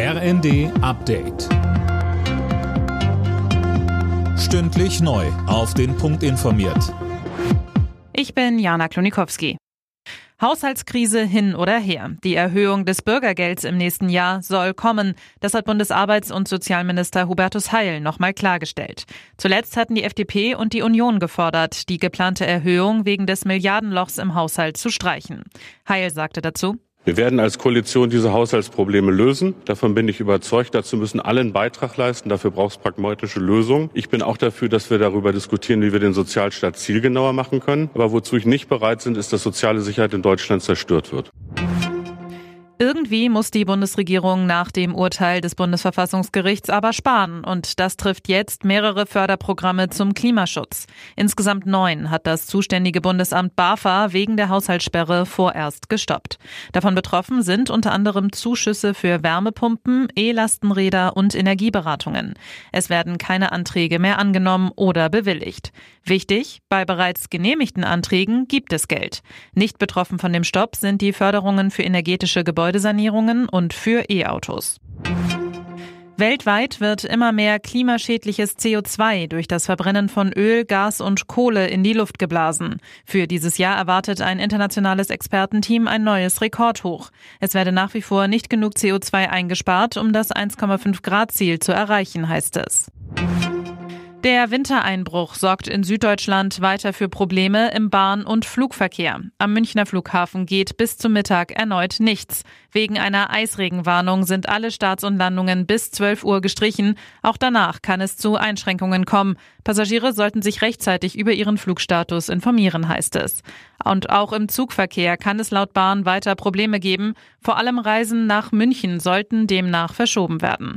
RND Update. Stündlich neu. Auf den Punkt informiert. Ich bin Jana Klonikowski. Haushaltskrise hin oder her. Die Erhöhung des Bürgergelds im nächsten Jahr soll kommen. Das hat Bundesarbeits- und Sozialminister Hubertus Heil nochmal klargestellt. Zuletzt hatten die FDP und die Union gefordert, die geplante Erhöhung wegen des Milliardenlochs im Haushalt zu streichen. Heil sagte dazu, wir werden als Koalition diese Haushaltsprobleme lösen. Davon bin ich überzeugt. Dazu müssen alle einen Beitrag leisten. Dafür braucht es pragmatische Lösungen. Ich bin auch dafür, dass wir darüber diskutieren, wie wir den Sozialstaat zielgenauer machen können. Aber wozu ich nicht bereit bin, ist, dass soziale Sicherheit in Deutschland zerstört wird. Irgendwie muss die Bundesregierung nach dem Urteil des Bundesverfassungsgerichts aber sparen. Und das trifft jetzt mehrere Förderprogramme zum Klimaschutz. Insgesamt neun hat das zuständige Bundesamt BAFA wegen der Haushaltssperre vorerst gestoppt. Davon betroffen sind unter anderem Zuschüsse für Wärmepumpen, E-Lastenräder und Energieberatungen. Es werden keine Anträge mehr angenommen oder bewilligt. Wichtig, bei bereits genehmigten Anträgen gibt es Geld. Nicht betroffen von dem Stopp sind die Förderungen für energetische Gebäude Gebäudesanierungen und für E-Autos. Weltweit wird immer mehr klimaschädliches CO2 durch das Verbrennen von Öl, Gas und Kohle in die Luft geblasen. Für dieses Jahr erwartet ein internationales Expertenteam ein neues Rekordhoch. Es werde nach wie vor nicht genug CO2 eingespart, um das 1,5 Grad Ziel zu erreichen, heißt es. Der Wintereinbruch sorgt in Süddeutschland weiter für Probleme im Bahn- und Flugverkehr. Am Münchner Flughafen geht bis zum Mittag erneut nichts. Wegen einer Eisregenwarnung sind alle Starts und Landungen bis 12 Uhr gestrichen. Auch danach kann es zu Einschränkungen kommen. Passagiere sollten sich rechtzeitig über ihren Flugstatus informieren, heißt es. Und auch im Zugverkehr kann es laut Bahn weiter Probleme geben. Vor allem Reisen nach München sollten demnach verschoben werden.